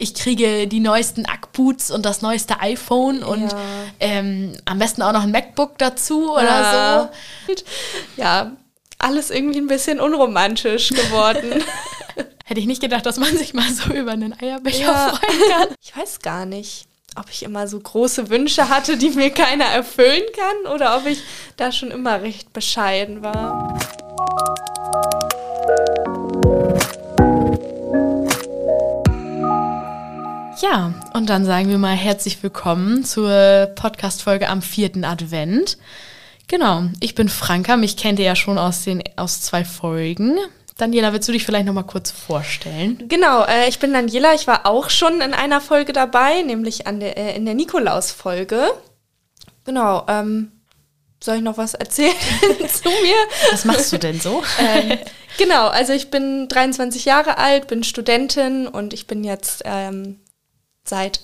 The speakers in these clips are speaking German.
ich kriege die neuesten Ackboots und das neueste iPhone und Ja. ähm, am besten auch noch ein MacBook dazu oder Ja. so. Ja, alles irgendwie ein bisschen unromantisch geworden. Hätte ich nicht gedacht, dass man sich mal so über einen Eierbecher Ja. freuen kann. Ich weiß gar nicht, ob ich immer so große Wünsche hatte, die mir keiner erfüllen kann, oder ob ich da schon immer recht bescheiden war. Ja, und dann sagen wir mal herzlich willkommen zur Podcast-Folge am vierten Advent. Genau, ich bin Franka, mich kennt ihr ja schon aus, den, aus zwei Folgen. Daniela, willst du dich vielleicht nochmal kurz vorstellen? Genau, äh, ich bin Daniela. Ich war auch schon in einer Folge dabei, nämlich an der, äh, in der Nikolaus-Folge. Genau, ähm, soll ich noch was erzählen zu mir? Was machst du denn so? ähm, genau, also ich bin 23 Jahre alt, bin Studentin und ich bin jetzt ähm, seit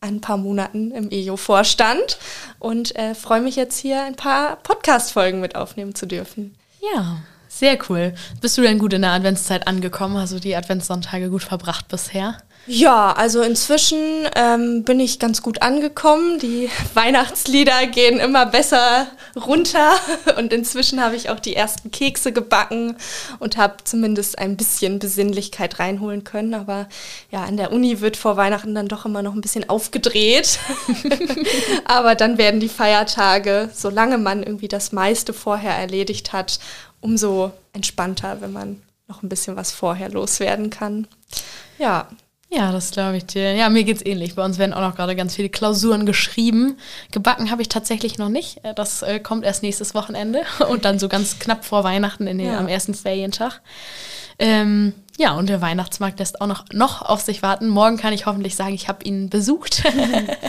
ein paar Monaten im EJO-Vorstand und äh, freue mich jetzt hier ein paar Podcast-Folgen mit aufnehmen zu dürfen. Ja, sehr cool. Bist du denn gut in der Adventszeit angekommen? Hast du die Adventssonntage gut verbracht bisher? Ja, also inzwischen ähm, bin ich ganz gut angekommen. Die Weihnachtslieder gehen immer besser runter und inzwischen habe ich auch die ersten Kekse gebacken und habe zumindest ein bisschen Besinnlichkeit reinholen können. Aber ja, an der Uni wird vor Weihnachten dann doch immer noch ein bisschen aufgedreht. Aber dann werden die Feiertage, solange man irgendwie das meiste vorher erledigt hat, umso entspannter, wenn man noch ein bisschen was vorher loswerden kann. Ja, Ja, das glaube ich dir. Ja, mir geht's ähnlich. Bei uns werden auch noch gerade ganz viele Klausuren geschrieben. Gebacken habe ich tatsächlich noch nicht. Äh, Das äh, kommt erst nächstes Wochenende und dann so ganz knapp vor Weihnachten in den, Ja. am ersten Ferientag. Ähm, ja, und der Weihnachtsmarkt lässt auch noch, noch auf sich warten. Morgen kann ich hoffentlich sagen, ich habe ihn besucht.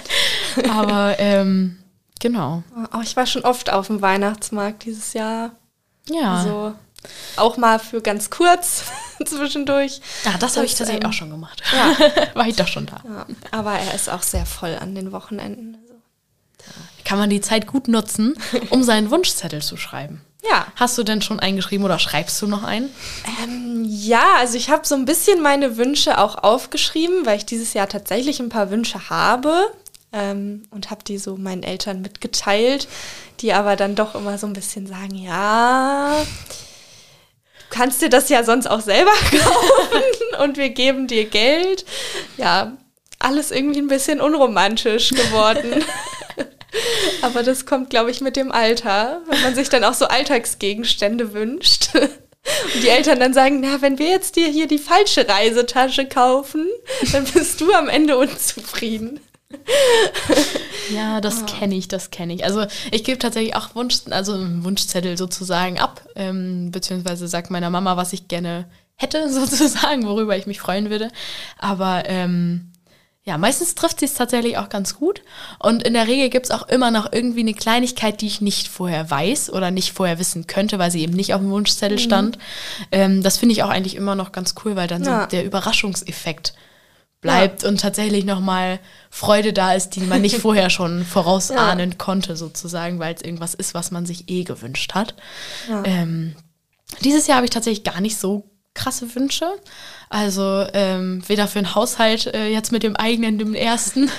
Aber ähm, genau. Oh, ich war schon oft auf dem Weihnachtsmarkt dieses Jahr. Ja. Also auch mal für ganz kurz zwischendurch. ja, das habe ich tatsächlich ähm, auch schon gemacht. Ja, War ich doch schon da. ja, aber er ist auch sehr voll an den Wochenenden. Also. Kann man die Zeit gut nutzen, um seinen Wunschzettel zu schreiben. Ja. Hast du denn schon eingeschrieben oder schreibst du noch einen? Ähm, ja, also ich habe so ein bisschen meine Wünsche auch aufgeschrieben, weil ich dieses Jahr tatsächlich ein paar Wünsche habe ähm, und habe die so meinen Eltern mitgeteilt, die aber dann doch immer so ein bisschen sagen, ja, kannst dir das ja sonst auch selber kaufen und wir geben dir Geld. Ja, alles irgendwie ein bisschen unromantisch geworden. Aber das kommt, glaube ich, mit dem Alter, wenn man sich dann auch so Alltagsgegenstände wünscht. Und die Eltern dann sagen, na, wenn wir jetzt dir hier die falsche Reisetasche kaufen, dann bist du am Ende unzufrieden. Ja, das kenne ich, das kenne ich. Also ich gebe tatsächlich auch Wunsch, also einen Wunschzettel sozusagen ab, ähm, beziehungsweise sag meiner Mama, was ich gerne hätte, sozusagen, worüber ich mich freuen würde. Aber ähm, ja, meistens trifft sie es tatsächlich auch ganz gut. Und in der Regel gibt es auch immer noch irgendwie eine Kleinigkeit, die ich nicht vorher weiß oder nicht vorher wissen könnte, weil sie eben nicht auf dem Wunschzettel stand. Ähm, das finde ich auch eigentlich immer noch ganz cool, weil dann Ja. so der Überraschungseffekt bleibt und tatsächlich nochmal Freude da ist, die man nicht vorher schon vorausahnen konnte, sozusagen, weil es irgendwas ist, was man sich eh gewünscht hat. Ja. Ähm, dieses Jahr habe ich tatsächlich gar nicht so krasse Wünsche. Also ähm, weder für den Haushalt äh, jetzt mit dem eigenen, dem ersten,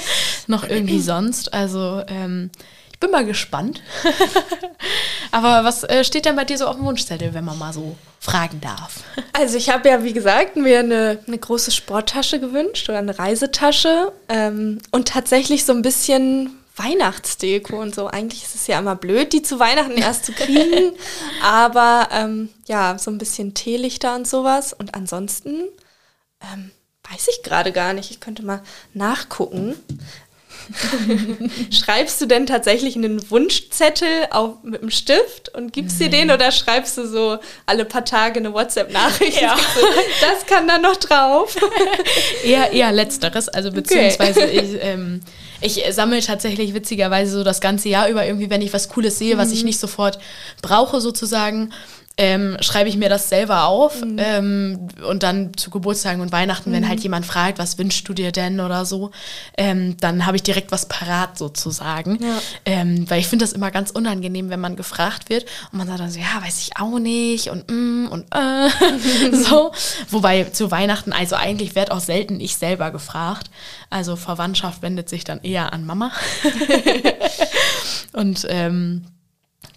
noch irgendwie sonst. Also ähm, ich bin mal gespannt. Aber was äh, steht denn bei dir so auf dem Wunschzettel, wenn man mal so fragen darf? Also ich habe ja, wie gesagt, mir eine, eine große Sporttasche gewünscht oder eine Reisetasche ähm, und tatsächlich so ein bisschen Weihnachtsdeko und so. Eigentlich ist es ja immer blöd, die zu Weihnachten erst zu kriegen, aber ähm, ja, so ein bisschen Teelichter und sowas. Und ansonsten ähm, weiß ich gerade gar nicht. Ich könnte mal nachgucken. Schreibst du denn tatsächlich einen Wunschzettel auf, mit einem Stift und gibst dir den oder schreibst du so alle paar Tage eine WhatsApp-Nachricht? Ja. Das kann da noch drauf. Eher, eher letzteres, also beziehungsweise ich, ähm, ich sammle tatsächlich witzigerweise so das ganze Jahr über irgendwie, wenn ich was Cooles sehe, was ich nicht sofort brauche sozusagen, ähm, schreibe ich mir das selber auf mhm. ähm, und dann zu Geburtstagen und Weihnachten, mhm. wenn halt jemand fragt, was wünschst du dir denn oder so, ähm, dann habe ich direkt was parat sozusagen. Ja. Ähm, weil ich finde das immer ganz unangenehm, wenn man gefragt wird und man sagt dann so, ja, weiß ich auch nicht und mm, und äh, so. Wobei zu Weihnachten, also eigentlich wird auch selten ich selber gefragt. Also Verwandtschaft wendet sich dann eher an Mama. und ähm,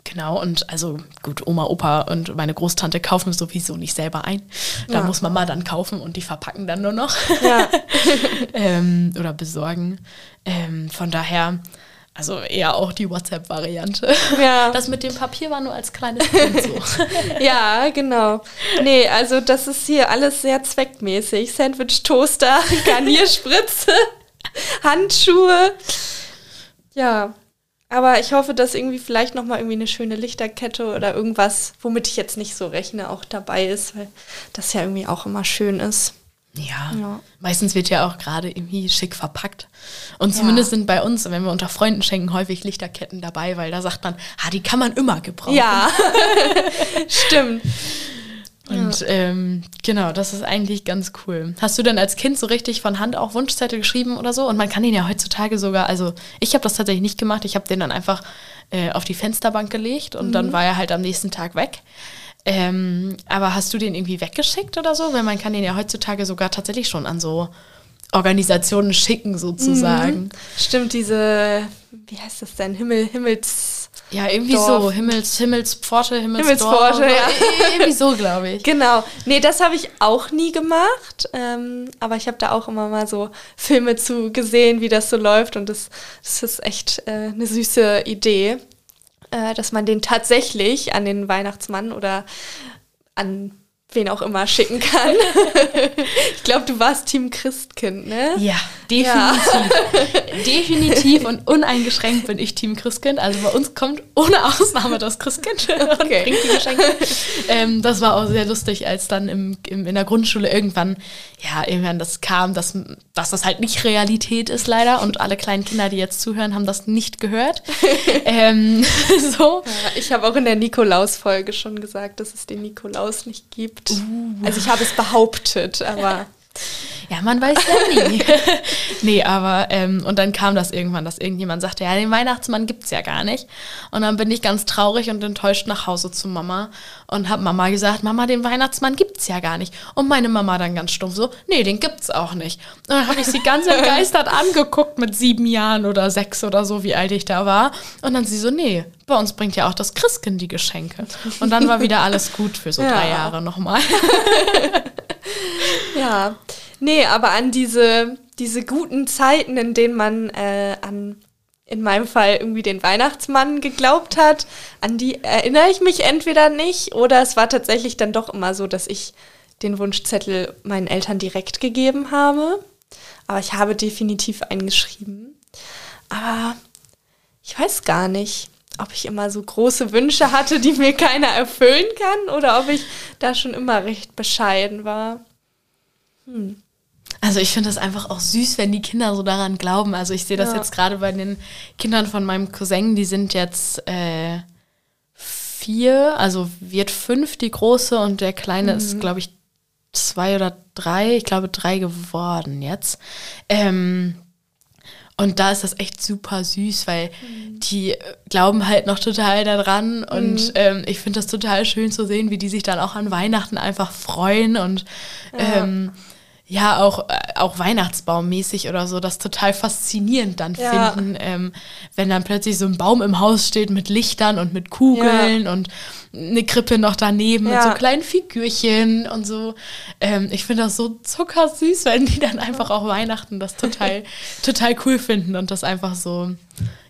Genau, und also gut, Oma, Opa und meine Großtante kaufen sowieso nicht selber ein. Da ja. muss Mama dann kaufen und die verpacken dann nur noch. Ja. ähm, oder besorgen. Ähm, von daher, also eher auch die WhatsApp-Variante. Ja. Das mit dem Papier war nur als kleines Kind so. ja, genau. Nee, also das ist hier alles sehr zweckmäßig. Sandwich-Toaster, Garnierspritze, Handschuhe. Ja, aber ich hoffe, dass irgendwie vielleicht nochmal irgendwie eine schöne Lichterkette oder irgendwas, womit ich jetzt nicht so rechne, auch dabei ist, weil das ja irgendwie auch immer schön ist. Ja, ja. meistens wird ja auch gerade irgendwie schick verpackt. Und zumindest ja. sind bei uns, wenn wir unter Freunden schenken, häufig Lichterketten dabei, weil da sagt man, ah, die kann man immer gebrauchen. Ja, stimmt. Und ja. ähm, genau, das ist eigentlich ganz cool. Hast du denn als Kind so richtig von Hand auch Wunschzettel geschrieben oder so? Und man kann den ja heutzutage sogar, also ich habe das tatsächlich nicht gemacht, ich habe den dann einfach äh, auf die Fensterbank gelegt und mhm. dann war er halt am nächsten Tag weg. Ähm, aber hast du den irgendwie weggeschickt oder so? Weil man kann den ja heutzutage sogar tatsächlich schon an so Organisationen schicken sozusagen. Mhm. Stimmt, diese, wie heißt das denn? Himmel, Himmels ja, irgendwie Dorf. so. Himmels, Himmelspforte, Himmelspforte, ja. irgendwie so, glaube ich. Genau. Nee, das habe ich auch nie gemacht. Ähm, aber ich habe da auch immer mal so Filme zu gesehen, wie das so läuft. Und das, das ist echt äh, eine süße Idee, äh, dass man den tatsächlich an den Weihnachtsmann oder an wen auch immer schicken kann. ich glaube, du warst Team Christkind, ne? Ja, definitiv. Ja. definitiv und uneingeschränkt bin ich Team Christkind. Also bei uns kommt ohne Ausnahme das Christkind und okay. bringt die Geschenke. Ähm, das war auch sehr lustig, als dann im, im, in der Grundschule irgendwann, ja, irgendwann das kam, dass, dass das halt nicht Realität ist leider und alle kleinen Kinder, die jetzt zuhören, haben das nicht gehört. ähm, so. Ja, ich habe auch in der Nikolaus-Folge schon gesagt, dass es den Nikolaus nicht gibt gibt. Uh. Also ich habe es behauptet, aber. Ja, man weiß ja nie. nee, aber, ähm, und dann kam das irgendwann, dass irgendjemand sagte, ja, den Weihnachtsmann gibt es ja gar nicht. Und dann bin ich ganz traurig und enttäuscht nach Hause zu Mama und habe Mama gesagt, Mama, den Weihnachtsmann gibt es ja gar nicht. Und meine Mama dann ganz stumpf so, nee, den gibt's auch nicht. Und dann habe ich sie ganz entgeistert angeguckt mit sieben Jahren oder sechs oder so, wie alt ich da war. Und dann sie so, nee, bei uns bringt ja auch das Christkind die Geschenke. Und dann war wieder alles gut für so ja. drei Jahre nochmal. ja, nee, aber an diese, diese guten Zeiten, in denen man äh, an, in meinem Fall irgendwie den Weihnachtsmann geglaubt hat, an die erinnere ich mich entweder nicht oder es war tatsächlich dann doch immer so, dass ich den Wunschzettel meinen Eltern direkt gegeben habe. Aber ich habe definitiv eingeschrieben. Aber ich weiß gar nicht ob ich immer so große Wünsche hatte, die mir keiner erfüllen kann, oder ob ich da schon immer recht bescheiden war. Hm. Also ich finde das einfach auch süß, wenn die Kinder so daran glauben. Also ich sehe das ja. jetzt gerade bei den Kindern von meinem Cousin, die sind jetzt äh, vier, also wird fünf die große und der kleine mhm. ist, glaube ich, zwei oder drei, ich glaube drei geworden jetzt. Ähm, und da ist das echt super süß, weil mhm. die glauben halt noch total daran. Und mhm. ähm, ich finde das total schön zu sehen, wie die sich dann auch an Weihnachten einfach freuen und ja. ähm, ja, auch, äh, auch Weihnachtsbaummäßig oder so, das total faszinierend dann ja. finden, ähm, wenn dann plötzlich so ein Baum im Haus steht mit Lichtern und mit Kugeln ja. und eine Krippe noch daneben ja. mit so kleinen Figürchen und so. Ähm, ich finde das so zuckersüß, wenn die dann einfach auch Weihnachten das total, total cool finden und das einfach so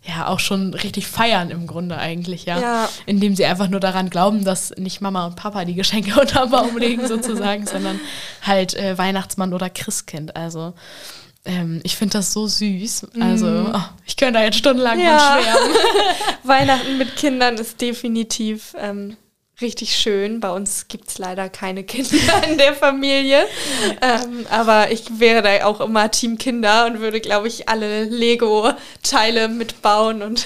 ja auch schon richtig feiern im Grunde eigentlich, ja. ja. Indem sie einfach nur daran glauben, dass nicht Mama und Papa die Geschenke unter Baum legen sozusagen, sondern halt äh, Weihnachtsmann oder Christkind. Also ähm, ich finde das so süß. Also mm. oh, ich könnte da jetzt stundenlang ja. von schwärmen. Weihnachten mit Kindern ist definitiv ähm, richtig schön. Bei uns gibt es leider keine Kinder in der Familie. Ähm, aber ich wäre da auch immer Team Kinder und würde, glaube ich, alle Lego-Teile mitbauen. Und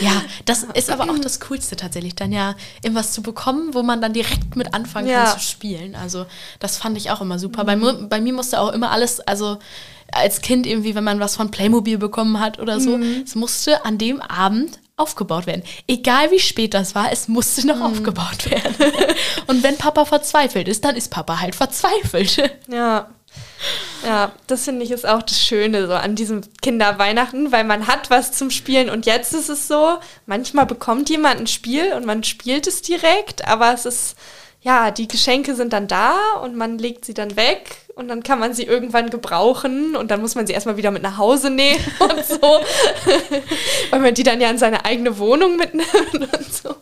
ja, das ist aber auch das Coolste tatsächlich, dann ja irgendwas zu bekommen, wo man dann direkt mit anfangen Ja. kann zu spielen. Also das fand ich auch immer super. Bei, mir- bei mir musste auch immer alles, also als Kind irgendwie, wenn man was von Playmobil bekommen hat oder so, es musste an dem Abend aufgebaut werden. Egal wie spät das war, es musste noch aufgebaut werden. Und wenn Papa verzweifelt ist, dann ist Papa halt verzweifelt. Ja. Ja, das finde ich ist auch das Schöne so an diesem Kinderweihnachten, weil man hat was zum Spielen und jetzt ist es so, manchmal bekommt jemand ein Spiel und man spielt es direkt, aber es ist, ja, die Geschenke sind dann da und man legt sie dann weg und dann kann man sie irgendwann gebrauchen und dann muss man sie erstmal wieder mit nach Hause nehmen und so, weil man die dann ja in seine eigene Wohnung mitnimmt und so.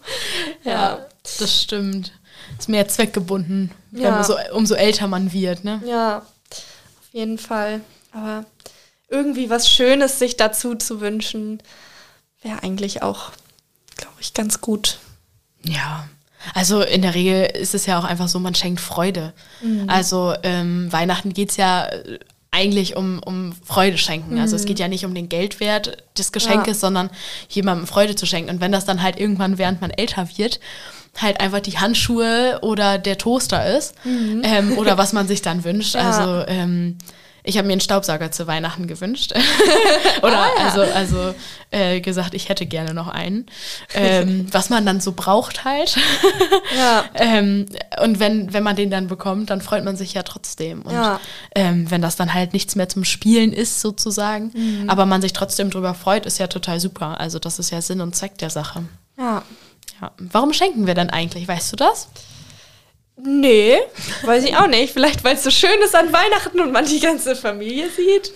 Ja, das stimmt. Ist mehr zweckgebunden, Ja. so, umso älter man wird, ne? Ja, auf jeden Fall. Aber irgendwie was Schönes sich dazu zu wünschen, wäre eigentlich auch, glaube ich, ganz gut. Ja. Also in der Regel ist es ja auch einfach so, man schenkt Freude. Also ähm, Weihnachten geht es ja äh, eigentlich um, um Freude schenken. Also es geht ja nicht um den Geldwert des Geschenkes, Ja. sondern jemandem Freude zu schenken. Und wenn das dann halt irgendwann, während man älter wird, halt einfach die Handschuhe oder der Toaster ist ähm, oder was man sich dann wünscht. Ja. Also ähm, ich habe mir einen Staubsauger zu Weihnachten gewünscht. Oder Ah, ja. also, also äh, gesagt, ich hätte gerne noch einen. Ähm, was man dann so braucht halt. Ja. ähm, und wenn, wenn man den dann bekommt, dann freut man sich ja trotzdem. Und Ja. ähm, wenn das dann halt nichts mehr zum Spielen ist, sozusagen, Mhm. aber man sich trotzdem drüber freut, ist ja total super. Also das ist ja Sinn und Zweck der Sache. Ja. Ja. Warum schenken wir denn eigentlich? Weißt du das? Nee, weiß ich auch nicht. Vielleicht, weil es so schön ist an Weihnachten und man die ganze Familie sieht.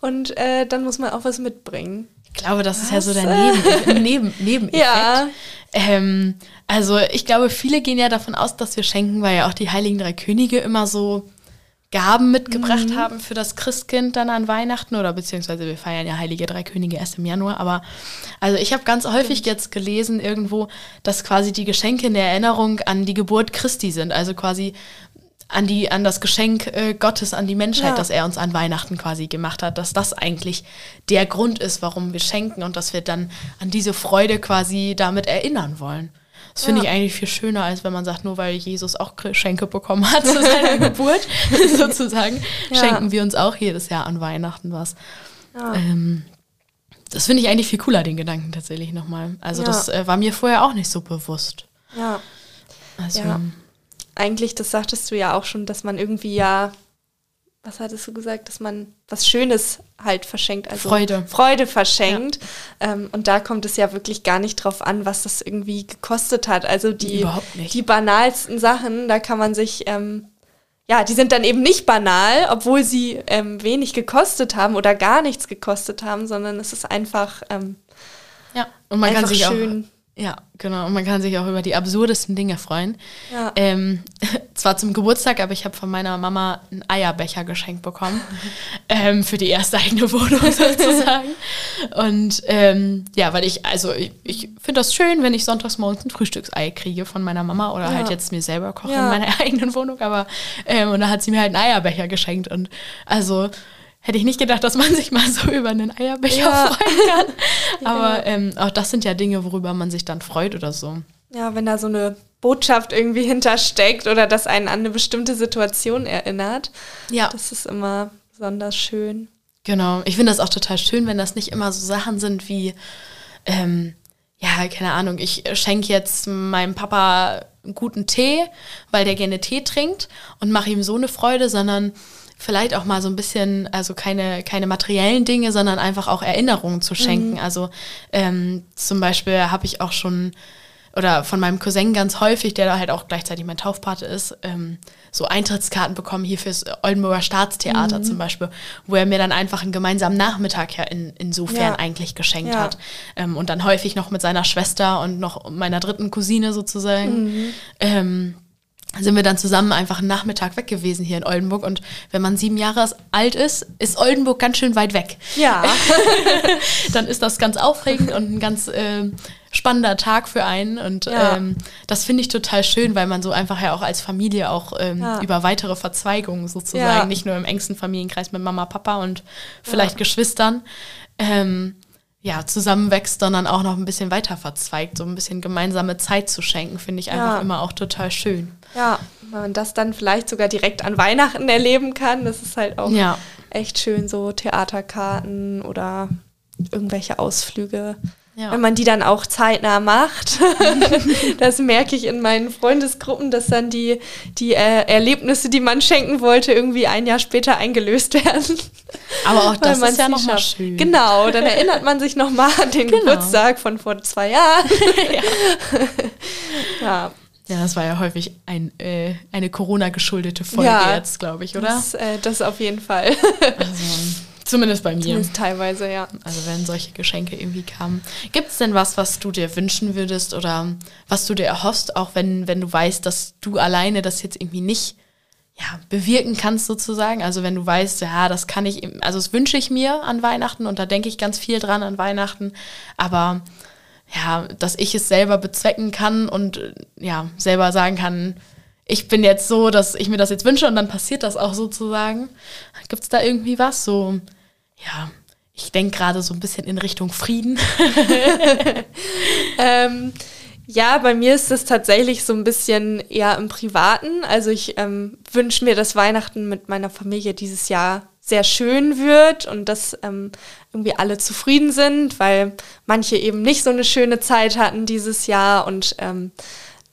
Und äh, dann muss man auch was mitbringen. Ich glaube, das ist ja so der Was? Neben, Neben, Nebeneffekt. Ja. Ähm, also ich glaube, viele gehen ja davon aus, dass wir schenken, weil ja auch die Heiligen Drei Könige immer so Gaben mitgebracht Mhm. haben für das Christkind dann an Weihnachten oder beziehungsweise wir feiern ja Heilige Drei Könige erst im Januar. Aber also ich habe ganz häufig jetzt gelesen irgendwo, dass quasi die Geschenke in der Erinnerung an die Geburt Christi sind. Also quasi an die an das Geschenk äh, Gottes an die Menschheit, Ja. das er uns an Weihnachten quasi gemacht hat, dass das eigentlich der Grund ist, warum wir schenken und dass wir dann an diese Freude quasi damit erinnern wollen. Das finde Ja. ich eigentlich viel schöner, als wenn man sagt, nur weil Jesus auch Geschenke bekommen hat zu seiner Geburt, sozusagen, Ja. schenken wir uns auch jedes Jahr an Weihnachten was. Ja. Ähm, das finde ich eigentlich viel cooler, den Gedanken tatsächlich nochmal. Also das äh, war mir vorher auch nicht so bewusst. Ja. Also, Ja. Eigentlich, das sagtest du ja auch schon, dass man irgendwie ja, was hattest du gesagt, dass man was Schönes halt verschenkt, also Freude. Freude verschenkt. Ähm, und da kommt es ja wirklich gar nicht drauf an, was das irgendwie gekostet hat. Also die, die banalsten Sachen, da kann man sich, ähm, ja, die sind dann eben nicht banal, obwohl sie ähm, wenig gekostet haben oder gar nichts gekostet haben, sondern es ist einfach, ähm, ja. Und man kann sich schön. auch Ja, genau. Und man kann sich auch über die absurdesten Dinge freuen. Ja. Ähm, zwar zum Geburtstag, aber ich habe von meiner Mama einen Eierbecher geschenkt bekommen. ähm, für die erste eigene Wohnung sozusagen. Und ähm, ja, weil ich, also ich, ich finde das schön, wenn ich sonntags morgens ein Frühstücksei kriege von meiner Mama oder Ja. halt jetzt mir selber koche Ja. in meiner eigenen Wohnung. Aber ähm, und da hat sie mir halt einen Eierbecher geschenkt. Und also hätte ich nicht gedacht, dass man sich mal so über einen Eierbecher Ja. freuen kann. Aber ähm, auch das sind ja Dinge, worüber man sich dann freut oder so. Ja, wenn da so eine Botschaft irgendwie hintersteckt oder das einen an eine bestimmte Situation erinnert. Ja. Das ist immer besonders schön. Genau. Ich finde das auch total schön, wenn das nicht immer so Sachen sind wie, ähm, ja, keine Ahnung, ich schenke jetzt meinem Papa einen guten Tee, weil der gerne Tee trinkt und mache ihm so eine Freude, sondern vielleicht auch mal so ein bisschen, also keine, keine materiellen Dinge, sondern einfach auch Erinnerungen zu schenken. Also ähm, zum Beispiel habe ich auch schon oder von meinem Cousin ganz häufig, der da halt auch gleichzeitig mein Taufpate ist, ähm, so Eintrittskarten bekommen hier fürs Oldenburger Staatstheater zum Beispiel, wo er mir dann einfach einen gemeinsamen Nachmittag ja in, insofern Ja. eigentlich geschenkt Ja. hat. Ähm, und dann häufig noch mit seiner Schwester und noch meiner dritten Cousine sozusagen. Ähm, sind wir dann zusammen einfach einen Nachmittag weg gewesen hier in Oldenburg. Und wenn man sieben Jahre alt ist, ist Oldenburg ganz schön weit weg Ja, dann ist das ganz aufregend und ein ganz äh, spannender Tag für einen. Und Ja. ähm, das finde ich total schön, weil man so einfach ja auch als Familie auch ähm, Ja. über weitere Verzweigungen sozusagen, Ja. nicht nur im engsten Familienkreis mit Mama, Papa und vielleicht Geschwistern, ähm, ja, zusammenwächst, sondern auch noch ein bisschen weiter verzweigt, so ein bisschen gemeinsame Zeit zu schenken, finde ich einfach Ja. immer auch total schön. Ja, wenn man das dann vielleicht sogar direkt an Weihnachten erleben kann, das ist halt auch Ja. echt schön, so Theaterkarten oder irgendwelche Ausflüge. Ja. Wenn man die dann auch zeitnah macht, das merke ich in meinen Freundesgruppen, dass dann die, die äh, Erlebnisse, die man schenken wollte, irgendwie ein Jahr später eingelöst werden. Aber auch das ist ja nochmal schafft. schön. Genau, dann erinnert man sich nochmal an den Genau. Geburtstag von vor zwei Jahren. ja. Ja, das war ja häufig ein, äh, eine Corona-geschuldete Folge Ja. jetzt, glaube ich, oder? Das, äh, das auf jeden Fall. Also, zumindest bei mir. Zumindest teilweise, ja. Also wenn solche Geschenke irgendwie kamen. Gibt es denn was, was du dir wünschen würdest oder was du dir erhoffst, auch wenn, wenn du weißt, dass du alleine das jetzt irgendwie nicht ja, bewirken kannst sozusagen? Also wenn du weißt, ja, das kann ich, also das wünsche ich mir an Weihnachten und da denke ich ganz viel dran an Weihnachten, aber ja, dass ich es selber bezwecken kann und ja, selber sagen kann, ich bin jetzt so, dass ich mir das jetzt wünsche und dann passiert das auch sozusagen. Gibt es da irgendwie was? So, ja, ich denke gerade so ein bisschen in Richtung Frieden. Ähm, ja, bei mir ist es tatsächlich so ein bisschen eher im Privaten. Also ich ähm, wünsche mir, dass Weihnachten mit meiner Familie dieses Jahr sehr schön wird und dass ähm, irgendwie alle zufrieden sind, weil manche eben nicht so eine schöne Zeit hatten dieses Jahr und ähm,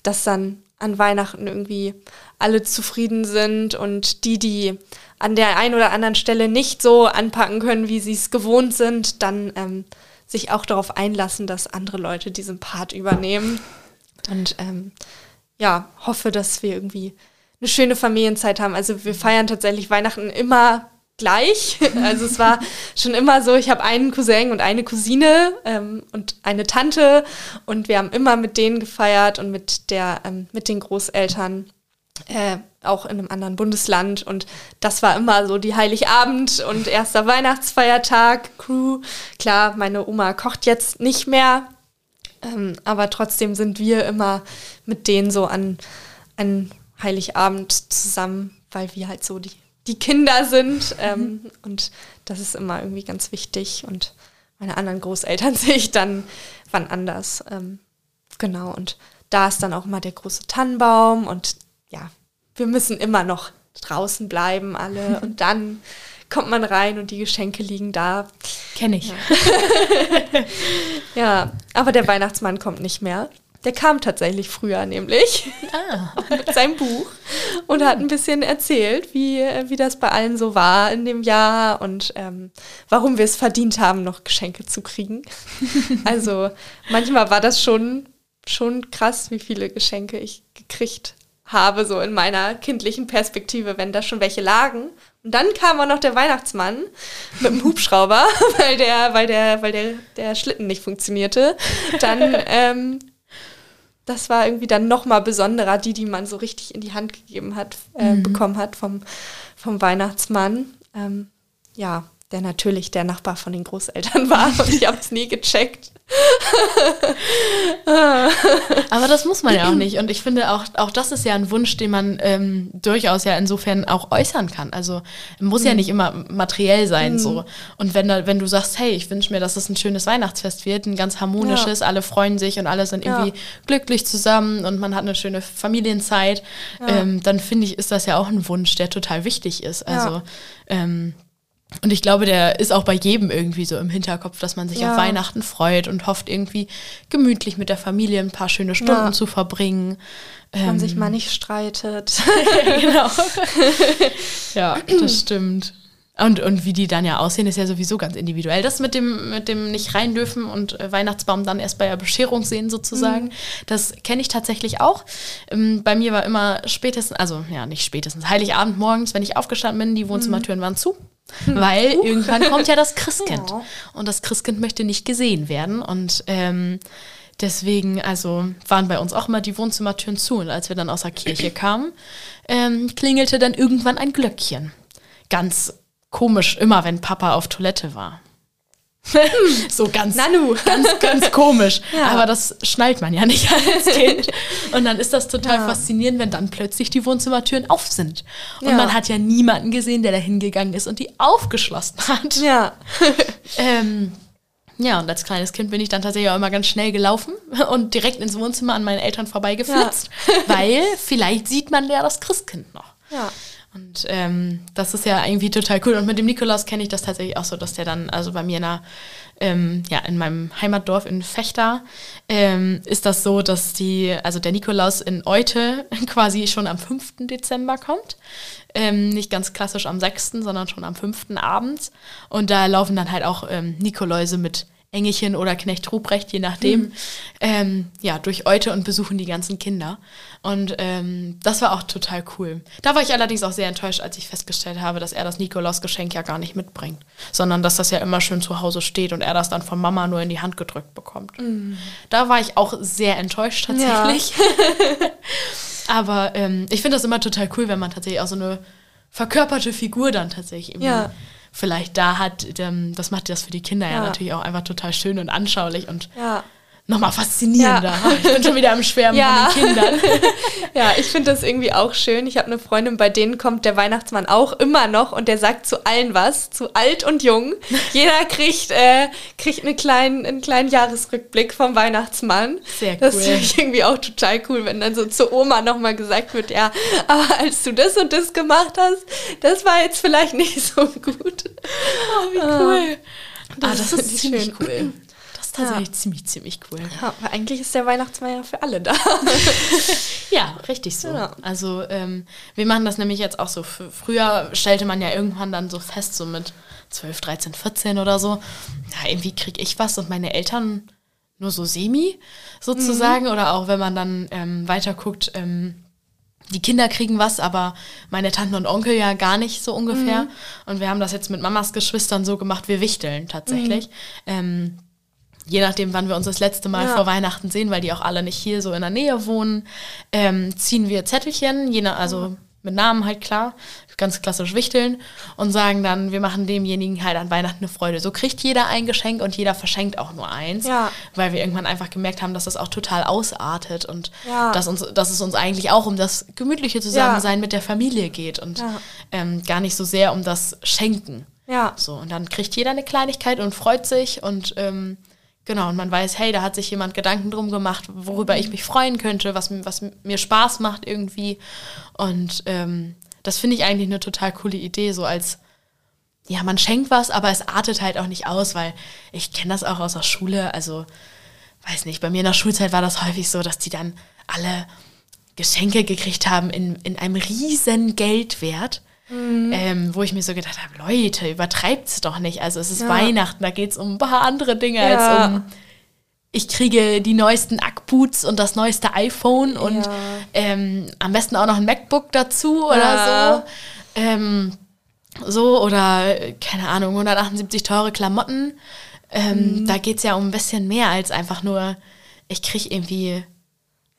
dass dann an Weihnachten irgendwie alle zufrieden sind und die, die an der einen oder anderen Stelle nicht so anpacken können, wie sie es gewohnt sind, dann ähm, sich auch darauf einlassen, dass andere Leute diesen Part übernehmen. Und ähm, ja, hoffe, dass wir irgendwie eine schöne Familienzeit haben. Also wir feiern tatsächlich Weihnachten immer gleich. Also es war schon immer so, ich habe einen Cousin und eine Cousine ähm, und eine Tante und wir haben immer mit denen gefeiert und mit der, ähm, mit den Großeltern äh, auch in einem anderen Bundesland und das war immer so die Heiligabend und erster Weihnachtsfeiertag, Crew. Klar, meine Oma kocht jetzt nicht mehr, ähm, aber trotzdem sind wir immer mit denen so an, an Heiligabend zusammen, weil wir halt so die, die Kinder sind ähm, und das ist immer irgendwie ganz wichtig und meine anderen Großeltern sehe ich dann wann anders. Ähm, genau, und da ist dann auch immer der große Tannenbaum und ja, wir müssen immer noch draußen bleiben alle und dann kommt man rein und die Geschenke liegen da. Kenne ich. Ja, aber der Weihnachtsmann kommt nicht mehr. Der kam tatsächlich früher nämlich Ah. mit seinem Buch und hat ein bisschen erzählt, wie, wie das bei allen so war in dem Jahr und ähm, warum wir es verdient haben, noch Geschenke zu kriegen. Also manchmal war das schon, schon krass, wie viele Geschenke ich gekriegt habe, so in meiner kindlichen Perspektive, wenn da schon welche lagen. Und dann kam auch noch der Weihnachtsmann mit dem Hubschrauber, weil der, weil der, weil der, der Schlitten nicht funktionierte. Dann, ähm, das war irgendwie dann noch mal besonderer, die, die man so richtig in die Hand gegeben hat, äh, bekommen hat vom, vom Weihnachtsmann. Ähm, ja, der natürlich der Nachbar von den Großeltern war und ich habe es nie gecheckt. Aber das muss man ja auch nicht. Und ich finde auch, auch das ist ja ein Wunsch, den man ähm, durchaus ja insofern auch äußern kann. Also muss ja nicht immer materiell sein so. Und wenn, da, wenn du sagst, hey, ich wünsche mir, dass es ein schönes Weihnachtsfest wird, ein ganz harmonisches, alle freuen sich und alle sind irgendwie Ja. glücklich zusammen und man hat eine schöne Familienzeit, ähm, dann finde ich, ist das ja auch ein Wunsch, der total wichtig ist. Also ähm, und ich glaube, der ist auch bei jedem irgendwie so im Hinterkopf, dass man sich Ja. auf Weihnachten freut und hofft, irgendwie gemütlich mit der Familie ein paar schöne Stunden Ja. zu verbringen. Man Ähm, sich mal nicht streitet. genau. ja, das stimmt. Und, und wie die dann ja aussehen, ist ja sowieso ganz individuell. Das mit dem, mit dem nicht rein dürfen und äh, Weihnachtsbaum dann erst bei der Bescherung sehen sozusagen, das kenne ich tatsächlich auch. Ähm, bei mir war immer spätestens, also ja, nicht spätestens, Heiligabend morgens, wenn ich aufgestanden bin, die Wohnzimmertüren waren zu. Weil irgendwann kommt ja das Christkind. Ja. Und das Christkind möchte nicht gesehen werden. Und ähm, deswegen, also waren bei uns auch immer die Wohnzimmertüren zu. Und als wir dann aus der Kirche kamen, ähm, klingelte dann irgendwann ein Glöckchen. Ganz komisch, immer wenn Papa auf Toilette war. so ganz, Nanu. ganz, ganz komisch. Ja. Aber das schnallt man ja nicht als Kind. Und dann ist das total ja. faszinierend, wenn dann plötzlich die Wohnzimmertüren auf sind. Und ja. man hat ja niemanden gesehen, der da hingegangen ist und die aufgeschlossen hat. Ja. ähm, ja, und als kleines Kind bin ich dann tatsächlich auch immer ganz schnell gelaufen und direkt ins Wohnzimmer an meinen Eltern vorbeigeflitzt, weil vielleicht sieht man ja das Christkind noch. Ja. Und ähm, das ist ja irgendwie total cool. Und mit dem Nikolaus kenne ich das tatsächlich auch so, dass der dann, also bei mir in, einer, ähm, ja, in meinem Heimatdorf in Fechter, ähm, ist das so, dass die, also der Nikolaus in Eute quasi schon am 5. Dezember kommt. Ähm, nicht ganz klassisch am 6., sondern schon am 5. abends. Und da laufen dann halt auch ähm, Nikoläuse mit Engelchen oder Knecht Ruprecht, je nachdem, mhm. ähm, ja, durch Eute und besuchen die ganzen Kinder. Und ähm, das war auch total cool. Da war ich allerdings auch sehr enttäuscht, als ich festgestellt habe, dass er das Nikolausgeschenk ja gar nicht mitbringt, sondern dass das ja immer schön zu Hause steht und er das dann von Mama nur in die Hand gedrückt bekommt. Mhm. Da war ich auch sehr enttäuscht tatsächlich. Ja. Aber ähm, ich finde das immer total cool, wenn man tatsächlich auch so eine verkörperte Figur dann tatsächlich irgendwie ja vielleicht da hat, ähm, das macht das für die Kinder ja. ja, natürlich auch einfach total schön und anschaulich und ja. Nochmal faszinierender. Ja. Ich bin schon wieder am Schwärmen ja. von den Kindern. ja, ich finde das irgendwie auch schön. Ich habe eine Freundin, bei denen kommt der Weihnachtsmann auch immer noch und der sagt zu allen was, zu alt und jung. Jeder kriegt, äh, kriegt eine kleinen, einen kleinen Jahresrückblick vom Weihnachtsmann. Sehr cool. Das finde ich irgendwie auch total cool, wenn dann so zur Oma nochmal gesagt wird, ja, aber als du das und das gemacht hast, das war jetzt vielleicht nicht so gut. Oh, wie cool. Ah, das, ah, das ist ziemlich schön. cool ist tatsächlich ja. ziemlich, ziemlich cool. Ja, aber eigentlich ist der Weihnachtsmann ja für alle da. ja, richtig so. Ja. Also ähm, wir machen das nämlich jetzt auch so. Früher stellte man ja irgendwann dann so fest, so mit 12, 13, 14 oder so, ja, irgendwie kriege ich was und meine Eltern nur so semi sozusagen. Mhm. Oder auch wenn man dann ähm, weiter guckt, ähm, die Kinder kriegen was, aber meine Tanten und Onkel ja gar nicht so ungefähr. Mhm. Und wir haben das jetzt mit Mamas Geschwistern so gemacht, wir wichteln tatsächlich. Mhm. Ähm, je nachdem, wann wir uns das letzte Mal ja. vor Weihnachten sehen, weil die auch alle nicht hier so in der Nähe wohnen, ähm, ziehen wir Zettelchen, je nach, also mit Namen halt klar, ganz klassisch wichteln und sagen dann, wir machen demjenigen halt an Weihnachten eine Freude. So kriegt jeder ein Geschenk und jeder verschenkt auch nur eins, ja. weil wir irgendwann einfach gemerkt haben, dass das auch total ausartet und ja. dass, uns, dass es uns eigentlich auch um das gemütliche Zusammensein mit der Familie geht und ähm, gar nicht so sehr um das Schenken. Ja. So, und dann kriegt jeder eine Kleinigkeit und freut sich und ähm, Genau, und man weiß, hey, da hat sich jemand Gedanken drum gemacht, worüber ich mich freuen könnte, was, was mir Spaß macht irgendwie. Und ähm, das finde ich eigentlich eine total coole Idee, so als, ja, man schenkt was, aber es artet halt auch nicht aus, weil ich kenne das auch aus der Schule. Also, weiß nicht, bei mir in der Schulzeit war das häufig so, dass die dann alle Geschenke gekriegt haben in, in einem riesen Geldwert. Mhm. Ähm, wo ich mir so gedacht habe, Leute, übertreibt es doch nicht. Also es ist ja. Weihnachten, da geht es um ein paar andere Dinge ja. als um ich kriege die neuesten Ackboots und das neueste iPhone und ja. ähm, am besten auch noch ein MacBook dazu oder so. Ähm, so oder keine Ahnung, 178 teure Klamotten. Ähm, mhm. Da geht es ja um ein bisschen mehr als einfach nur, ich kriege irgendwie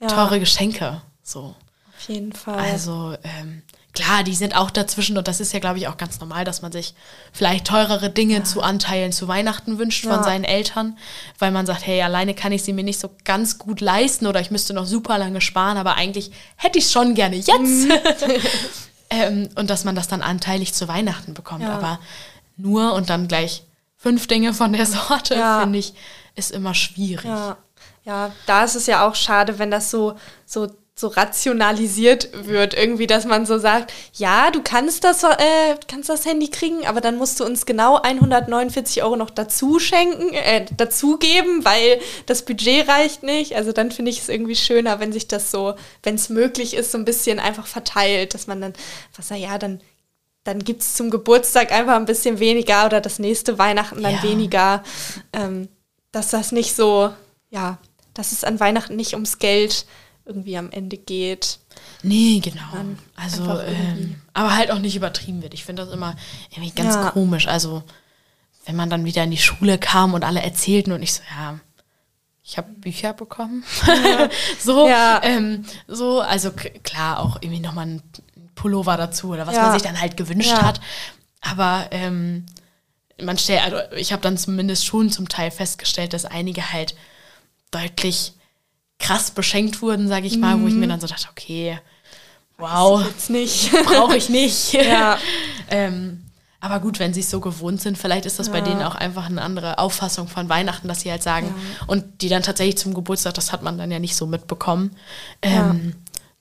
teure Geschenke. So. Auf jeden Fall. Also, ähm, klar, die sind auch dazwischen und das ist ja, glaube ich, auch ganz normal, dass man sich vielleicht teurere Dinge ja. zu Anteilen zu Weihnachten wünscht ja. von seinen Eltern, weil man sagt, hey, alleine kann ich sie mir nicht so ganz gut leisten oder ich müsste noch super lange sparen, aber eigentlich hätte ich es schon gerne jetzt. Mhm. ähm, und dass man das dann anteilig zu Weihnachten bekommt, ja. aber nur und dann gleich fünf Dinge von der Sorte, finde ich, ist immer schwierig. Ja. Ja, da ist es ja auch schade, wenn das so, so so rationalisiert wird, irgendwie, dass man so sagt, ja, du kannst das, äh, kannst das Handy kriegen, aber dann musst du uns genau 149 Euro noch dazu schenken, äh, dazugeben, weil das Budget reicht nicht. Also dann finde ich es irgendwie schöner, wenn sich das so, wenn es möglich ist, so ein bisschen einfach verteilt, dass man dann, was ja, dann dann gibt es zum Geburtstag einfach ein bisschen weniger oder das nächste Weihnachten dann ja. weniger. Ähm, dass das nicht so, ja, dass es an Weihnachten nicht ums Geld irgendwie am Ende geht. Nee, genau. Also, ähm, aber halt auch nicht übertrieben wird. Ich finde das immer irgendwie ganz ja. komisch. Also, wenn man dann wieder in die Schule kam und alle erzählten und ich so, ja, ich habe Bücher bekommen. Ja. so, ja. Ähm, so, also klar, auch irgendwie nochmal ein Pullover dazu oder was man sich dann halt gewünscht hat. Aber ähm, man stellt, also ich habe dann zumindest schon zum Teil festgestellt, dass einige halt deutlich krass beschenkt wurden, sage ich mal, mhm. wo ich mir dann so dachte, okay, wow, brauche ich nicht. Ja. ähm, aber gut, wenn sie es so gewohnt sind, vielleicht ist das ja. bei denen auch einfach eine andere Auffassung von Weihnachten, dass sie halt sagen, ja. und die dann tatsächlich zum Geburtstag, das hat man dann ja nicht so mitbekommen. Ähm,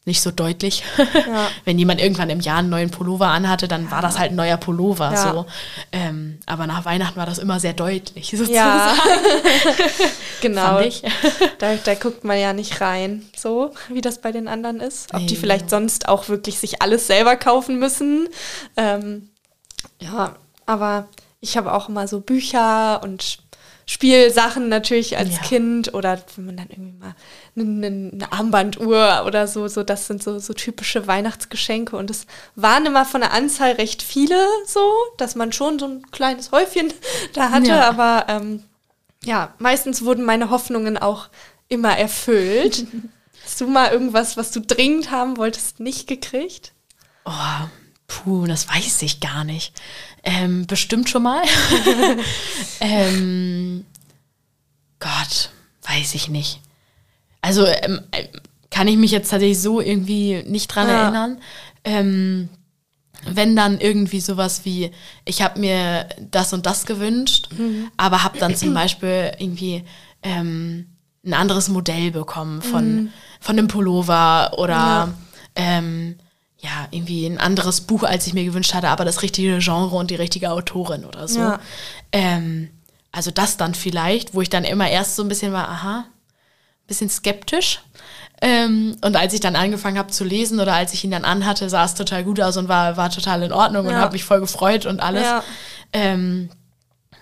nicht so deutlich. Ja. Wenn jemand irgendwann im Jahr einen neuen Pullover anhatte, dann war das halt ein neuer Pullover. Ja. So. Ähm, aber nach Weihnachten war das immer sehr deutlich, sozusagen. Ja. genau. Da, da, guckt man ja nicht rein, so wie das bei den anderen ist. Ob die vielleicht sonst auch wirklich sich alles selber kaufen müssen. Ähm, ja, aber ich habe auch immer so Bücher und Spielsachen natürlich als ja. Kind oder wenn man dann irgendwie mal eine, eine, Armbanduhr oder so, so das sind so, so typische Weihnachtsgeschenke und es waren immer von der Anzahl recht viele so, dass man schon so ein kleines Häufchen da hatte, ja. aber ähm, ja, meistens wurden meine Hoffnungen auch immer erfüllt. Hast du mal irgendwas, was du dringend haben wolltest, nicht gekriegt? Oh, puh, das weiß ich gar nicht. Ähm, bestimmt schon mal. ähm, Gott, weiß ich nicht. Also ähm, äh, kann ich mich jetzt tatsächlich so irgendwie nicht dran ja. erinnern. Ähm, wenn dann irgendwie sowas wie, ich habe mir das und das gewünscht, mhm. aber habe dann zum Beispiel irgendwie ähm, ein anderes Modell bekommen von, mhm. von einem Pullover oder ja. Ja, irgendwie ein anderes Buch, als ich mir gewünscht hatte, aber das richtige Genre und die richtige Autorin oder so. Ja. Ähm, also das dann vielleicht, wo ich dann immer erst so ein bisschen war, aha, ein bisschen skeptisch. Ähm, und als ich dann angefangen habe zu lesen oder als ich ihn dann anhatte, sah es total gut aus und war, war total in Ordnung ja. und habe mich voll gefreut und alles. Ja. Ähm,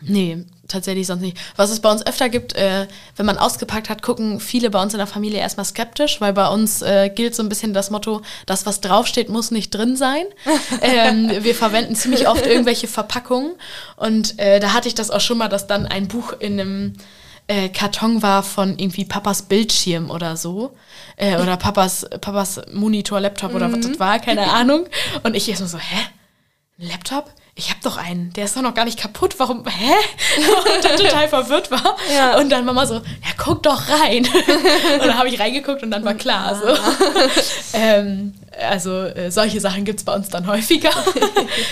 nee, tatsächlich sonst nicht. Was es bei uns öfter gibt, äh, wenn man ausgepackt hat, gucken viele bei uns in der Familie erstmal skeptisch, weil bei uns äh, gilt so ein bisschen das Motto, das, was draufsteht, muss nicht drin sein. ähm, wir verwenden ziemlich oft irgendwelche Verpackungen und äh, da hatte ich das auch schon mal, dass dann ein Buch in einem äh, Karton war von irgendwie Papas Bildschirm oder so. Äh, oder Papas, Papas Monitor, Laptop oder mhm. was das war, keine Ahnung. Und ich erst so, hä? Laptop? Ich habe doch einen, der ist doch noch gar nicht kaputt, warum, hä? Und dann total verwirrt war. Ja. Und dann Mama so, ja, guck doch rein. und dann habe ich reingeguckt und dann war klar. So. ähm, also äh, solche Sachen gibt es bei uns dann häufiger,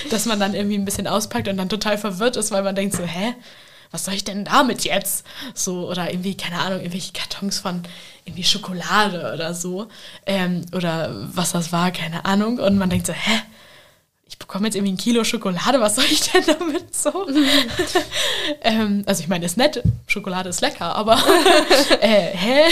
dass man dann irgendwie ein bisschen auspackt und dann total verwirrt ist, weil man denkt so, hä? Was soll ich denn damit jetzt? So, oder irgendwie, keine Ahnung, irgendwelche Kartons von irgendwie Schokolade oder so. Ähm, oder was das war, keine Ahnung. Und man denkt so, hä? Ich bekomme jetzt irgendwie ein Kilo Schokolade, was soll ich denn damit so? ähm, also ich meine, ist nett, Schokolade ist lecker, aber äh, hä?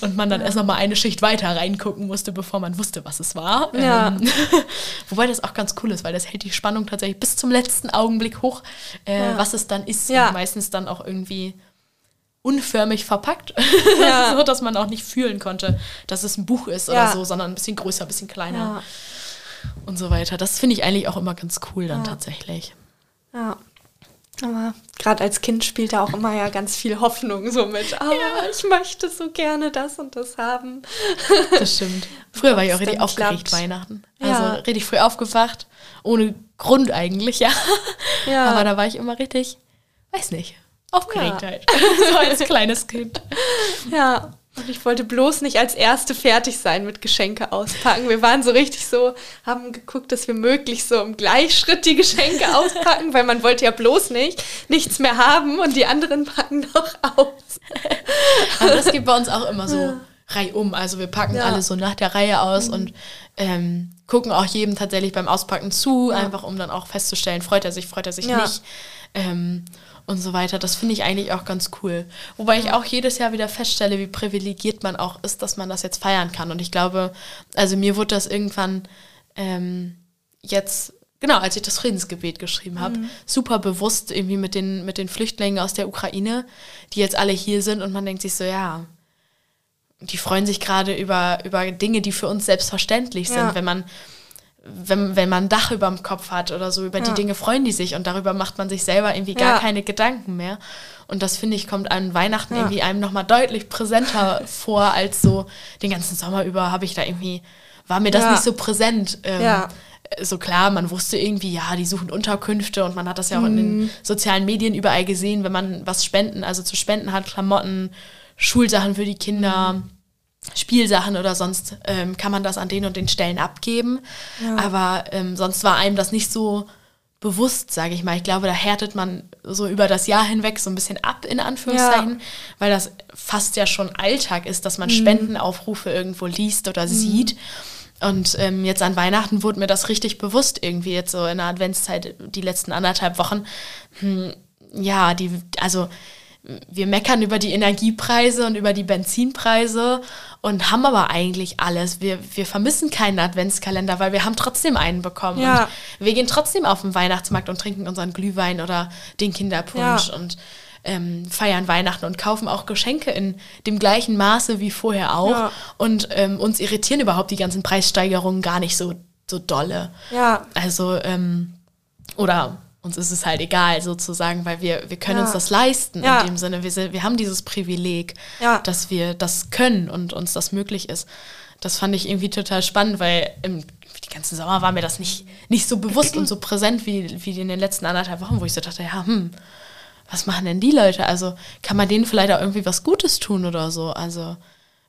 Und man dann ja. erst noch mal eine Schicht weiter reingucken musste, bevor man wusste, was es war. Ja. Ähm, wobei das auch ganz cool ist, weil das hält die Spannung tatsächlich bis zum letzten Augenblick hoch, äh, ja. was es dann ist. Und meistens dann auch irgendwie unförmig verpackt, ja. so dass man auch nicht fühlen konnte, dass es ein Buch ist ja. oder so, sondern ein bisschen größer, ein bisschen kleiner. Und so weiter. Das finde ich eigentlich auch immer ganz cool dann ja. tatsächlich. Ja. Aber gerade als Kind spielt da auch immer ja ganz viel Hoffnung so mit. Ah, ja. ich möchte so gerne das und das haben. Das stimmt. Früher war ich auch richtig aufgeregt klappt. Weihnachten. Also ja. richtig früh aufgewacht. Ohne Grund eigentlich, ja. ja. Aber da war ich immer richtig, weiß nicht, aufgeregt ja. halt. so als kleines Kind. Ja. Und ich wollte bloß nicht als Erste fertig sein mit Geschenke auspacken. Wir waren so richtig so, haben geguckt, dass wir möglichst so im Gleichschritt die Geschenke auspacken, weil man wollte ja bloß nicht nichts mehr haben und die anderen packen noch aus. Aber das geht bei uns auch immer so ja. reihum. Also wir packen ja. alle so nach der Reihe aus mhm. und ähm, gucken auch jedem tatsächlich beim Auspacken zu, ja. einfach um dann auch festzustellen, freut er sich, freut er sich nicht. Ähm, und so weiter. Das finde ich eigentlich auch ganz cool. Wobei ich auch jedes Jahr wieder feststelle, wie privilegiert man auch ist, dass man das jetzt feiern kann. Und ich glaube, also mir wurde das irgendwann ähm, jetzt genau, als ich das Friedensgebet geschrieben habe, mhm. super bewusst irgendwie mit den, mit den Flüchtlingen aus der Ukraine, die jetzt alle hier sind und man denkt sich so, ja, die freuen sich gerade über, über Dinge, die für uns selbstverständlich sind. Ja. Wenn man wenn, wenn man ein Dach über dem Kopf hat oder so, über ja. die Dinge freuen die sich und darüber macht man sich selber irgendwie gar ja. keine Gedanken mehr. Und das finde ich, kommt an Weihnachten ja. irgendwie einem nochmal deutlich präsenter vor, als so den ganzen Sommer über habe ich da irgendwie, war mir das nicht so präsent. Ähm, äh, so klar, man wusste irgendwie, ja, die suchen Unterkünfte und man hat das ja auch in den sozialen Medien überall gesehen, wenn man was spenden, also zu spenden hat, Klamotten, Schulsachen für die Kinder. Spielsachen oder sonst ähm, kann man das an den und den Stellen abgeben. Ja. Aber ähm, sonst war einem das nicht so bewusst, sage ich mal. Ich glaube, da härtet man so über das Jahr hinweg so ein bisschen ab, in Anführungszeichen, weil das fast ja schon Alltag ist, dass man Spendenaufrufe irgendwo liest oder sieht. Und ähm, jetzt an Weihnachten wurde mir das richtig bewusst, irgendwie jetzt so in der Adventszeit, die letzten anderthalb Wochen. Hm, ja, die, also wir meckern über die Energiepreise und über die Benzinpreise und haben aber eigentlich alles. Wir, wir vermissen keinen Adventskalender, weil wir haben trotzdem einen bekommen. Ja. Und wir gehen trotzdem auf den Weihnachtsmarkt und trinken unseren Glühwein oder den Kinderpunsch Ja. und ähm, feiern Weihnachten und kaufen auch Geschenke in dem gleichen Maße wie vorher auch. Ja. Und ähm, uns irritieren überhaupt die ganzen Preissteigerungen gar nicht so, so dolle. Ja, Also, ähm, oder uns ist es halt egal sozusagen, weil wir, wir können Ja. uns das leisten Ja. in dem Sinne. Wir, sind, wir haben dieses Privileg, Ja. dass wir das können und uns das möglich ist. Das fand ich irgendwie total spannend, weil im, die ganzen Sommer war mir das nicht, nicht so bewusst und so präsent wie, wie in den letzten anderthalb Wochen, wo ich so dachte, ja, hm, was machen denn die Leute? Also kann man denen vielleicht auch irgendwie was Gutes tun oder so? Also,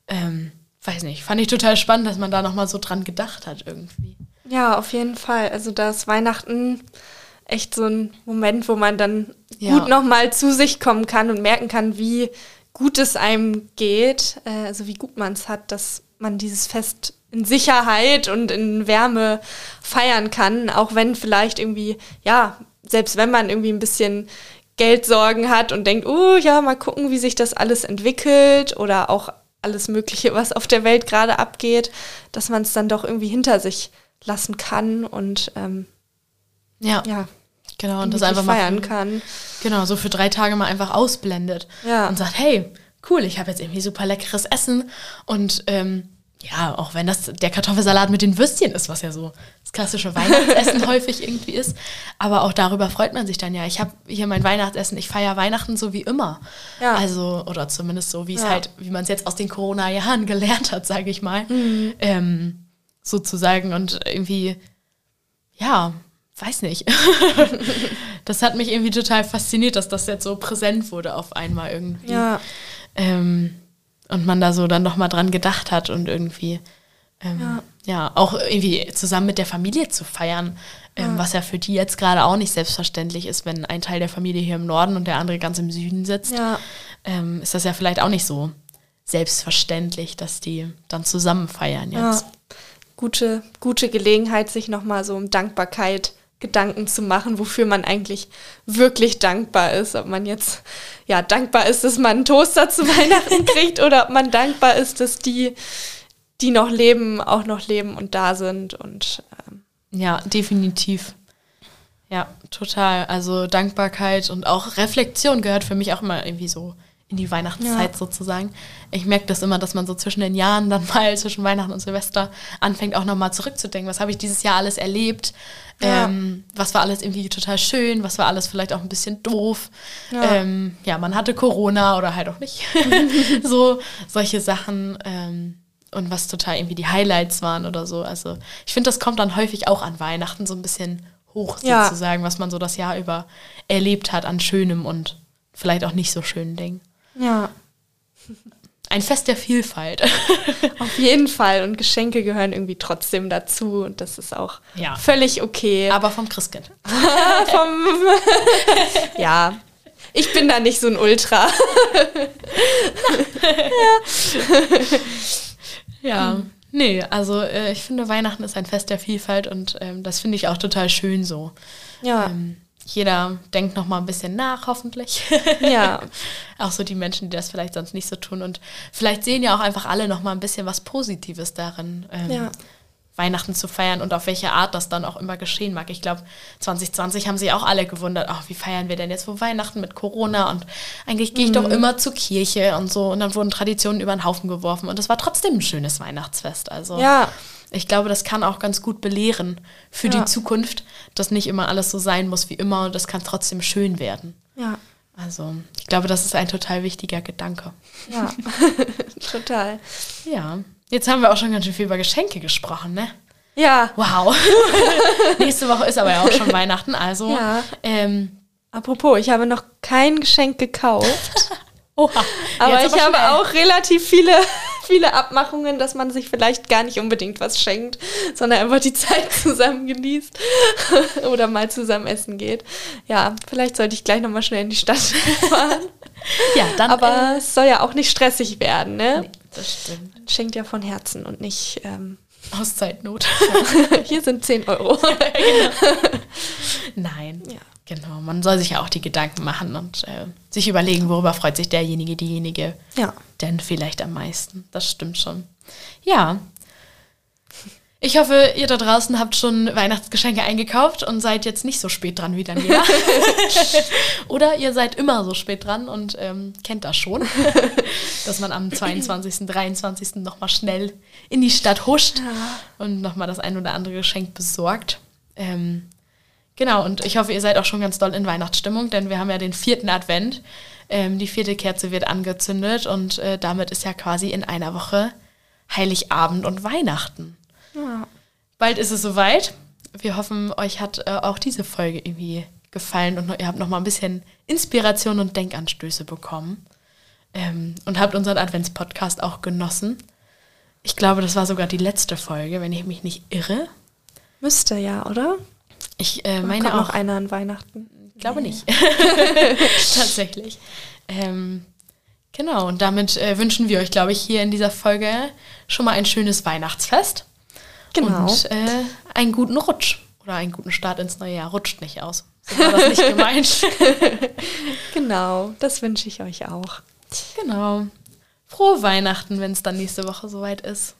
ähm, weiß nicht, fand ich total spannend, dass man da nochmal so dran gedacht hat irgendwie. ja, auf jeden Fall. Also da ist Weihnachten echt so ein Moment, wo man dann Ja. gut nochmal zu sich kommen kann und merken kann, wie gut es einem geht, äh, also wie gut man es hat, dass man dieses Fest in Sicherheit und in Wärme feiern kann, auch wenn vielleicht irgendwie, ja, selbst wenn man irgendwie ein bisschen Geldsorgen hat und denkt, oh ja, mal gucken, wie sich das alles entwickelt oder auch alles Mögliche, was auf der Welt gerade abgeht, dass man es dann doch irgendwie hinter sich lassen kann und ähm, Ja, ja, genau. Und das einfach mal feiern kann. Genau, so für drei Tage mal einfach ausblendet. Ja. Und sagt, hey, cool, ich habe jetzt irgendwie super leckeres Essen. Und ähm, ja, auch wenn das der Kartoffelsalat mit den Würstchen ist, was ja so das klassische Weihnachtsessen häufig irgendwie ist. Aber auch darüber freut man sich dann ja. Ich habe hier mein Weihnachtsessen, ich feiere Weihnachten so wie immer. Ja. Also, oder zumindest so, wie es Ja. halt, wie man es jetzt aus den Corona-Jahren gelernt hat, sage ich mal. Mhm. Ähm, sozusagen. Und irgendwie, ja, weiß nicht. das hat mich irgendwie total fasziniert, dass das jetzt so präsent wurde auf einmal irgendwie. Ja, Ähm, und man da so dann nochmal dran gedacht hat und irgendwie, ähm, ja. Ja. auch irgendwie zusammen mit der Familie zu feiern, ähm, was ja für die jetzt gerade auch nicht selbstverständlich ist, wenn ein Teil der Familie hier im Norden und der andere ganz im Süden sitzt, ja, ähm, ist das ja vielleicht auch nicht so selbstverständlich, dass die dann zusammen feiern ja. jetzt. Gute, gute Gelegenheit, sich nochmal so um Dankbarkeit Gedanken zu machen, wofür man eigentlich wirklich dankbar ist. Ob man jetzt ja dankbar ist, dass man einen Toaster zu Weihnachten kriegt oder ob man dankbar ist, dass die, die noch leben, auch noch leben und da sind. Und ähm, Ja, definitiv. Ja, total. Also Dankbarkeit und auch Reflexion gehört für mich auch immer irgendwie so in die Weihnachtszeit Ja. sozusagen. Ich merke das immer, dass man so zwischen den Jahren dann mal zwischen Weihnachten und Silvester anfängt auch nochmal zurückzudenken. Was habe ich dieses Jahr alles erlebt? Ja. Ähm, was war alles irgendwie total schön? Was war alles vielleicht auch ein bisschen doof? Ja. Ähm, ja man hatte Corona oder halt auch nicht. so solche Sachen. Ähm, und was total irgendwie die Highlights waren oder so. Also ich finde, das kommt dann häufig auch an Weihnachten so ein bisschen hoch sozusagen, was man so das Jahr über erlebt hat an schönem und vielleicht auch nicht so schönen Dingen. Ja, Ein Fest der Vielfalt. auf jeden Fall. Und Geschenke gehören irgendwie trotzdem dazu. Und das ist auch Ja. völlig okay. Aber vom Christkind. vom ja, ich bin da nicht so ein Ultra. Ja. Nee, also äh, ich finde, Weihnachten ist ein Fest der Vielfalt und ähm, das finde ich auch total schön so. Ja, Ähm, jeder denkt noch mal ein bisschen nach, hoffentlich. ja, auch so die Menschen, die das vielleicht sonst nicht so tun. Und vielleicht sehen ja auch einfach alle noch mal ein bisschen was Positives darin, ähm, Ja. Weihnachten zu feiern und auf welche Art das dann auch immer geschehen mag. Ich glaube, 2020 haben sich auch alle gewundert, ach, wie feiern wir denn jetzt wohl Weihnachten mit Corona? Und eigentlich gehe ich Mhm. doch immer zur Kirche und so. Und dann wurden Traditionen über den Haufen geworfen. Und es war trotzdem ein schönes Weihnachtsfest. Also ja, ich glaube, das kann auch ganz gut belehren für Ja. die Zukunft, dass nicht immer alles so sein muss wie immer und das kann trotzdem schön werden. ja, Also, ich glaube, das ist ein total wichtiger Gedanke. ja, total. Ja, jetzt haben wir auch schon ganz schön viel über Geschenke gesprochen, ne? Ja. Wow. Nächste Woche ist aber ja auch schon Weihnachten, also. Ja. Ähm, Apropos, ich habe noch kein Geschenk gekauft. oha. Aber ich habe auch relativ viele, viele Abmachungen, dass man sich vielleicht gar nicht unbedingt was schenkt, sondern einfach die Zeit zusammen genießt oder mal zusammen essen geht. Ja, vielleicht sollte ich gleich nochmal schnell in die Stadt fahren. Ja, dann. Aber es soll ja auch nicht stressig werden, äh, ne? nee, das stimmt. Man schenkt ja von Herzen und nicht, ähm, Aus Zeitnot. hier sind 10 Euro. Nein. Ja. Genau. Man soll sich ja auch die Gedanken machen und äh, sich überlegen, worüber freut sich derjenige, diejenige Ja. denn vielleicht am meisten. Das stimmt schon. Ja. Ich hoffe, ihr da draußen habt schon Weihnachtsgeschenke eingekauft und seid jetzt nicht so spät dran wie Daniela. Oder ihr seid immer so spät dran und ähm, kennt das schon, dass man am 22., 23. nochmal schnell in die Stadt huscht und nochmal das ein oder andere Geschenk besorgt. Ähm, genau, und ich hoffe, ihr seid auch schon ganz doll in Weihnachtsstimmung, denn wir haben ja den vierten Advent. Ähm, die vierte Kerze wird angezündet und äh, damit ist ja quasi in einer Woche Heiligabend und Weihnachten. ja. Bald ist es soweit. Wir hoffen, euch hat äh, auch diese Folge irgendwie gefallen und ihr habt noch mal ein bisschen Inspiration und Denkanstöße bekommen ähm, und habt unseren Adventspodcast auch genossen. Ich glaube, das war sogar die letzte Folge, wenn ich mich nicht irre. Müsste ja, oder? Ich äh, meine kommt auch. noch einer an Weihnachten. Ich glaube nicht. Tatsächlich. Ähm, genau, und damit äh, wünschen wir euch, glaube ich, hier in dieser Folge schon mal ein schönes Weihnachtsfest. Genau. Und äh, einen guten Rutsch. Oder einen guten Start ins neue Jahr. Rutscht nicht aus. So war das nicht gemeint. Genau, das wünsche ich euch auch. genau. Frohe Weihnachten, wenn es dann nächste Woche soweit ist.